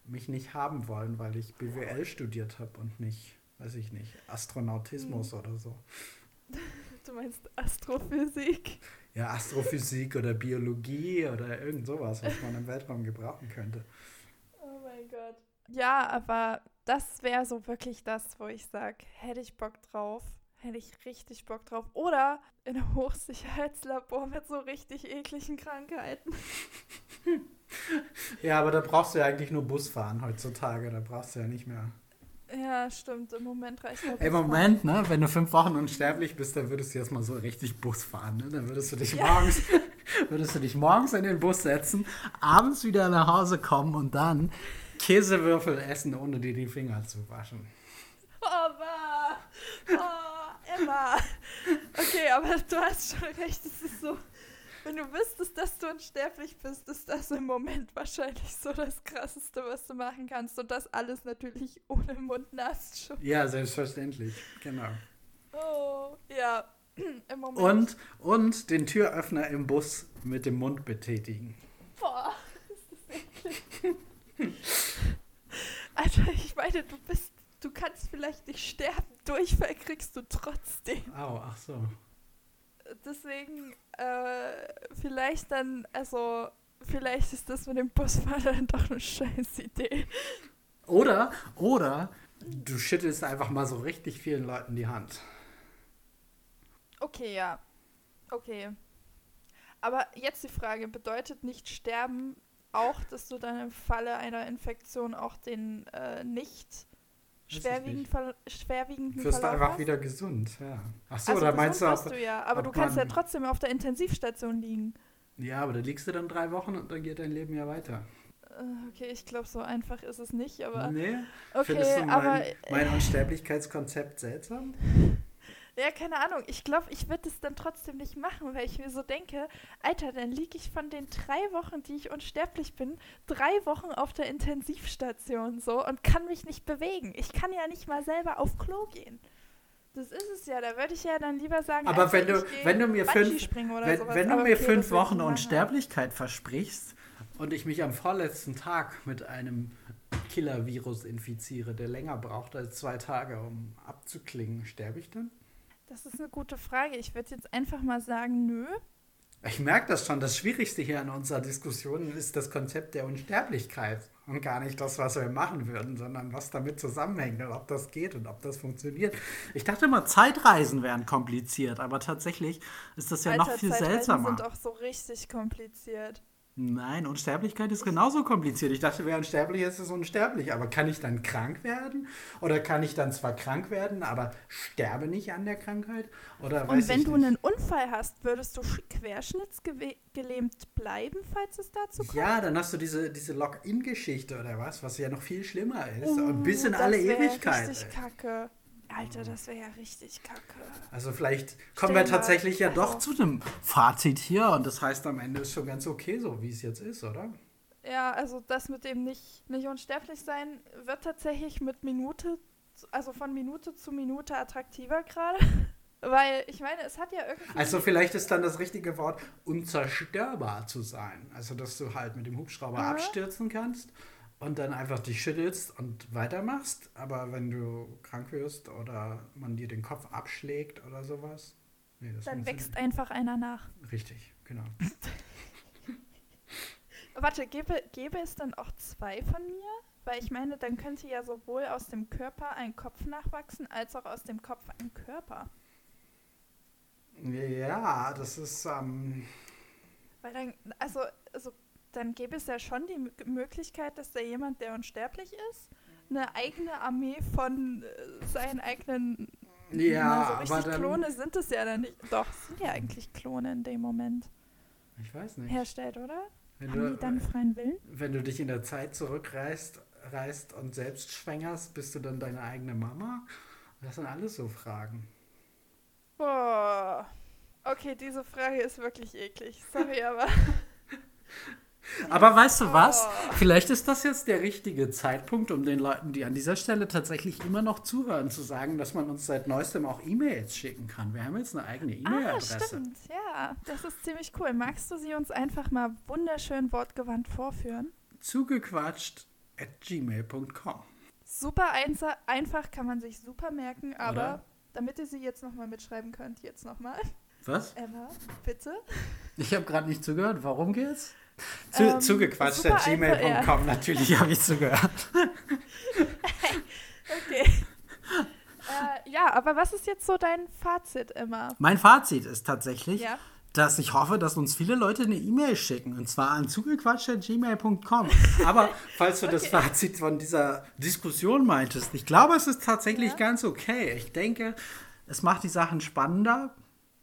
mich nicht haben wollen, weil ich BWL studiert habe und nicht weiß ich nicht, Astronautismus hm. oder so. Du meinst Astrophysik? Ja, Astrophysik oder Biologie oder irgend sowas, was man im Weltraum gebrauchen könnte. Oh mein Gott. Ja, aber das wäre so wirklich das, wo ich sage, hätte ich Bock drauf, hätte ich richtig Bock drauf. Oder in einem Hochsicherheitslabor mit so richtig ekligen Krankheiten. ja, aber da brauchst du ja eigentlich nur Bus fahren heutzutage. Da brauchst du ja nicht mehr ja, stimmt. Im Moment reicht das. Im Moment, ne, wenn du fünf Wochen unsterblich bist, dann würdest du jetzt mal so richtig Bus fahren. Ne? Dann würdest du dich ja. morgens, würdest du dich morgens in den Bus setzen, abends wieder nach Hause kommen und dann Käsewürfel essen, ohne dir die Finger zu waschen. Oh, wa. oh, Emma. Okay, aber du hast schon recht, es ist so, wenn du wüsstest, dass du unsterblich bist, ist das im Moment wahrscheinlich so das Krasseste, was du machen kannst. Und das alles natürlich ohne Mund-Nasenschutz. Ja, selbstverständlich, genau. Oh, ja, im Moment. Und, und den Türöffner im Bus mit dem Mund betätigen. Boah, ist das eklig. Alter, ich meine, du bist, du kannst vielleicht nicht sterben, Durchfall kriegst du trotzdem. Au, ach so. Deswegen, äh, vielleicht dann, also, vielleicht ist das mit dem Busfahrer dann doch eine scheiß Idee. Oder, oder du schüttelst einfach mal so richtig vielen Leuten die Hand. Okay, ja. Okay. Aber jetzt die Frage, bedeutet nicht sterben auch, dass du dann im Falle einer Infektion auch den äh, nicht ich schwerwiegend. Ver schwerwiegenden Du wirst Verlauf einfach hast? wieder gesund, ja. Ach so, also oder gesund meinst du, ob, du ja, aber du kannst ja trotzdem auf der Intensivstation liegen. ja, aber da liegst du dann drei Wochen und dann geht dein Leben ja weiter. Äh, Okay, ich glaube, so einfach ist es nicht, aber nee? okay, Findest du mein, aber mein Unsterblichkeitskonzept seltsam? Ja, keine Ahnung. Ich glaube, ich würde es dann trotzdem nicht machen, weil ich mir so denke, Alter, dann liege ich von den drei Wochen, die ich unsterblich bin, drei Wochen auf der Intensivstation so und kann mich nicht bewegen. Ich kann ja nicht mal selber auf Klo gehen. Das ist es ja, da würde ich ja dann lieber sagen, Aber Alter, wenn du- wenn du mir fünf- Wenn, wenn du Aber mir okay, fünf Wochen. Unsterblichkeit versprichst und ich mich am vorletzten Tag mit einem Killer-Virus infiziere, der länger braucht als zwei Tage, um abzuklingen, sterbe ich dann? Das ist eine gute Frage. Ich würde jetzt einfach mal sagen, nö. Ich merke das schon. Das Schwierigste hier an unserer Diskussion ist das Konzept der Unsterblichkeit und gar nicht das, was wir machen würden, sondern was damit zusammenhängt und ob das geht und ob das funktioniert. Ich dachte immer, Zeitreisen wären kompliziert, aber tatsächlich ist das ja noch viel Zeitreisen seltsamer. sind auch so richtig kompliziert. Nein, Unsterblichkeit ist genauso kompliziert. Ich dachte, wer unsterblich ist, ist unsterblich. Aber kann ich dann krank werden? Oder kann ich dann zwar krank werden, aber sterbe nicht an der Krankheit? Oder Und wenn du nicht. einen Unfall hast, würdest du sch- querschnittsgelähmt bleiben, falls es dazu kommt? Ja, dann hast du diese, diese Lock-in-Geschichte oder was, was ja noch viel schlimmer ist. Uh, und bis in das alle Ewigkeit. richtig ey. kacke. Alter, das wäre ja richtig kacke. Also vielleicht kommen Stell wir mal- tatsächlich ja doch also- zu einem Fazit hier und das heißt am Ende ist schon ganz okay so, wie es jetzt ist, oder? Ja, also das mit dem nicht, nicht unsterblich sein wird tatsächlich mit Minute, also von Minute zu Minute attraktiver gerade. Weil ich meine, es hat ja irgendwie. Also vielleicht ist dann das richtige Wort unzerstörbar zu sein. Also dass du halt mit dem Hubschrauber Mhm. abstürzen kannst und dann einfach dich schüttelst und weitermachst. Aber wenn du krank wirst oder man dir den Kopf abschlägt oder sowas. Nee, das dann wächst einfach einer nach. nicht. Richtig, genau. Warte, gäbe, gäbe es dann auch zwei von mir? Weil ich meine, dann könnte ja sowohl aus dem Körper ein Kopf nachwachsen, als auch aus dem Kopf ein Körper. Ja, das ist. Ähm, Weil dann, also, also dann gäbe es ja schon die Möglichkeit, dass da jemand, der unsterblich ist, eine eigene Armee von äh, seinen eigenen. ja, Na, so aber dann. Klone sind es ja dann nicht. Doch, sind ja eigentlich Klone in dem Moment Ich weiß nicht. herstellt, oder? Wenn Haben du, die dann freien Willen? wenn du dich in der Zeit zurückreist reist und selbst schwängerst, bist du dann deine eigene Mama? Das sind alles so Fragen. Boah. Okay, diese Frage ist wirklich eklig. Sorry, aber. Aber weißt du was? Vielleicht ist das jetzt der richtige Zeitpunkt, um den Leuten, die an dieser Stelle tatsächlich immer noch zuhören, zu sagen, dass man uns seit neuestem auch E-Mails schicken kann. Wir haben jetzt eine eigene Ah, E-Mail-Adresse. stimmt. Ja, das ist ziemlich cool. Magst du sie uns einfach mal wunderschön wortgewandt vorführen? Zugequatscht at gmail.com. Super einfach, kann man sich super merken, aber Oder? damit ihr sie jetzt nochmal mitschreiben könnt, jetzt nochmal. Was? Emma, bitte. Ich habe gerade nicht zugehört. Warum geht's? Zu, Ähm, zugequatscht at gmail.com. einfach, Natürlich habe ich zugehört. Okay. äh, ja, aber was ist jetzt so dein Fazit, Emma? Mein Fazit ist tatsächlich, Ja. dass ich hoffe, dass uns viele Leute eine E-Mail schicken. Und zwar an zugequatscht.gmail.com. Aber falls du das Okay. Fazit von dieser Diskussion meintest, ich glaube, es ist tatsächlich Ja. ganz okay. Ich denke, es macht die Sachen spannender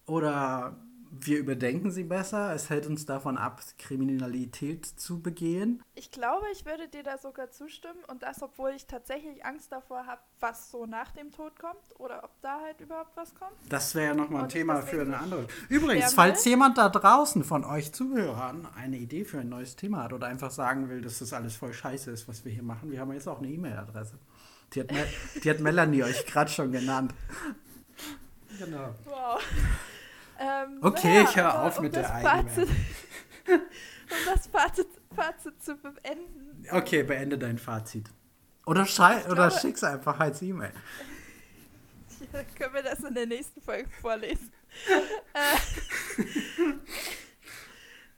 oder wir überdenken sie besser. Es hält uns davon ab, Kriminalität zu begehen. Ich glaube, ich würde dir da sogar zustimmen und das, obwohl ich tatsächlich Angst davor habe, was so nach dem Tod kommt oder ob da halt überhaupt was kommt. Das wäre ja nochmal ein Und Thema für eine andere. Übrigens, sterben falls will. jemand da draußen von euch Zuhörern eine Idee für ein neues Thema hat oder einfach sagen will, dass das alles voll scheiße ist, was wir hier machen, wir haben jetzt auch eine E-Mail-Adresse. Die hat, die hat Melanie euch gerade schon genannt. Genau. Wow. Ähm, Okay, naja, ich höre auf mit das der Fazit, Um das Fazit, Fazit zu beenden. Okay, beende dein Fazit. Oder, Ich oder glaube- schick's einfach als E-Mail. Ja, können wir das in der nächsten Folge vorlesen? äh,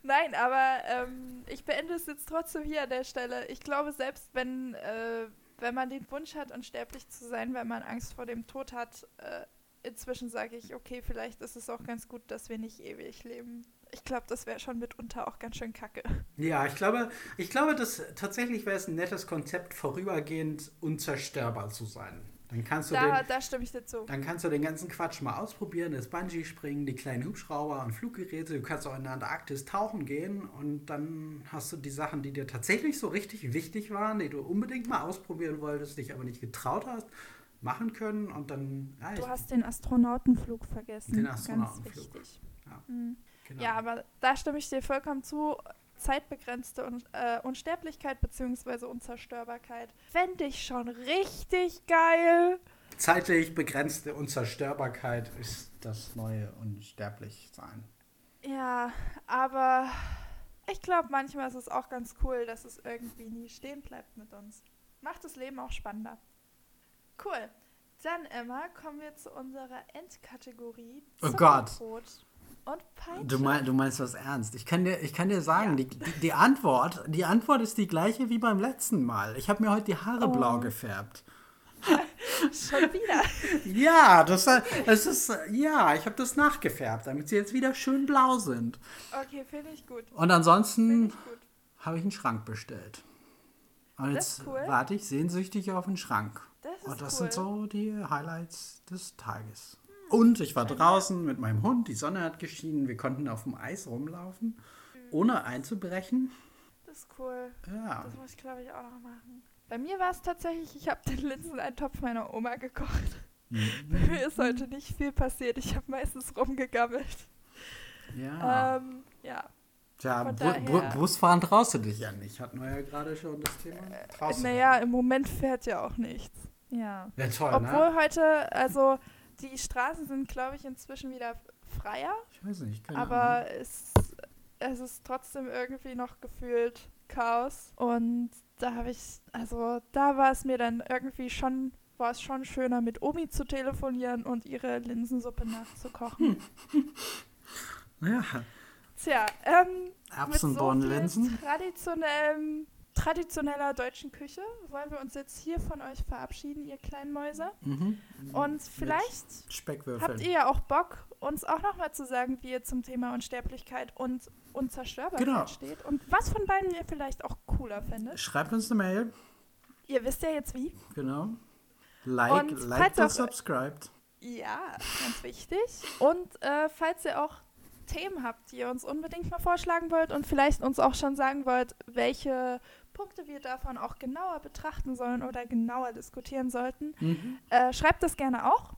Nein, aber ähm, ich beende es jetzt trotzdem hier an der Stelle. Ich glaube, selbst wenn, äh, wenn man den Wunsch hat, unsterblich zu sein, wenn man Angst vor dem Tod hat, äh, inzwischen sage ich, okay, vielleicht ist es auch ganz gut, dass wir nicht ewig leben. Ich glaube, das wäre schon mitunter auch ganz schön kacke. Ja, ich glaube, ich glaube, dass tatsächlich wäre es ein nettes Konzept, vorübergehend unzerstörbar zu sein. Dann kannst du Da, den, da stimme ich dir zu. Dann kannst du den ganzen Quatsch mal ausprobieren, das Bungee-Springen, die kleinen Hubschrauber und Fluggeräte. Du kannst auch in der Antarktis tauchen gehen und dann hast du die Sachen, die dir tatsächlich so richtig wichtig waren, die du unbedingt mal ausprobieren wolltest, dich aber nicht getraut hast, machen können und dann. Ja, ich, Du hast den Astronautenflug vergessen. Den Astronautenflug. Ganz wichtig. Ja. Mhm. genau. Ja, aber da stimme ich dir vollkommen zu. Zeitbegrenzte Un äh, Unsterblichkeit bzw. Unzerstörbarkeit fände ich schon richtig geil. Zeitlich begrenzte Unzerstörbarkeit ist das neue Unsterblichsein. Ja, aber ich glaube, manchmal ist es auch ganz cool, dass es irgendwie nie stehen bleibt mit uns. Macht das Leben auch spannender. Cool. Dann, Emma, kommen wir zu unserer Endkategorie. Oh Gott. Zuckerbrot Und Peitsche. Du, mein, du meinst was ernst. Ich kann dir, ich kann dir sagen, Ja. die, die, die, Antwort, die Antwort ist die gleiche wie beim letzten Mal. Ich habe mir heute die Haare Oh. blau gefärbt. Schon wieder. Ja, das, das ist, ja, ich habe das nachgefärbt, damit sie jetzt wieder schön blau sind. Okay, finde ich gut. Und ansonsten habe ich einen Schrank bestellt. Und Das jetzt cool. warte ich sehnsüchtig auf den Schrank. Das ist Und das cool. sind so die Highlights des Tages. Und ich war draußen mit meinem Hund, die Sonne hat geschienen, wir konnten auf dem Eis rumlaufen, ohne einzubrechen. Das ist cool. Ja. Das muss ich, glaube ich, auch noch machen. Bei mir war es tatsächlich, ich habe den Linseneintopf meiner Oma gekocht. Mhm. Bei mir ist heute nicht viel passiert. Ich habe meistens rumgegammelt. Ja. Ähm, ja. Tja, Busfahren traust du dich ja nicht. Hatten wir ja gerade schon das Thema. Äh, Naja, im Moment fährt ja auch nichts. Ja. Ja, toll, Obwohl ne? heute, also die Straßen sind, glaube ich, inzwischen wieder freier. Ich weiß nicht, keine aber es, es ist trotzdem irgendwie noch gefühlt Chaos. Und da habe ich, also da war es mir dann irgendwie schon, war es schon schöner, mit Omi zu telefonieren und ihre Linsensuppe nachzukochen. Ja, Tja, ähm, Erbsen, mit so. Traditionellem, traditioneller deutschen Küche wollen wir uns jetzt hier von euch verabschieden, ihr kleinen Mäuse. Mhm. Und vielleicht. Habt ihr ja auch Bock, uns auch nochmal zu sagen, wie ihr zum Thema Unsterblichkeit und Unzerstörbarkeit Genau. steht und was von beiden ihr vielleicht auch cooler findet? Schreibt uns eine Mail. Ihr wisst ja jetzt wie. Genau. Like, Und like falls und subscribed. Ja, ganz wichtig. Und äh, falls ihr auch Themen habt, die ihr uns unbedingt mal vorschlagen wollt und vielleicht uns auch schon sagen wollt, welche Punkte wir davon auch genauer betrachten sollen oder genauer diskutieren sollten, Mhm. äh, schreibt das gerne auch.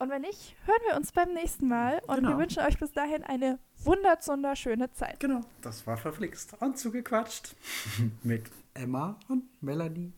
Und wenn nicht, hören wir uns beim nächsten Mal und Genau. wir wünschen euch bis dahin eine wunderschöne Zeit. Genau, das war verflixt und zugequatscht. Mit Emma und Melanie.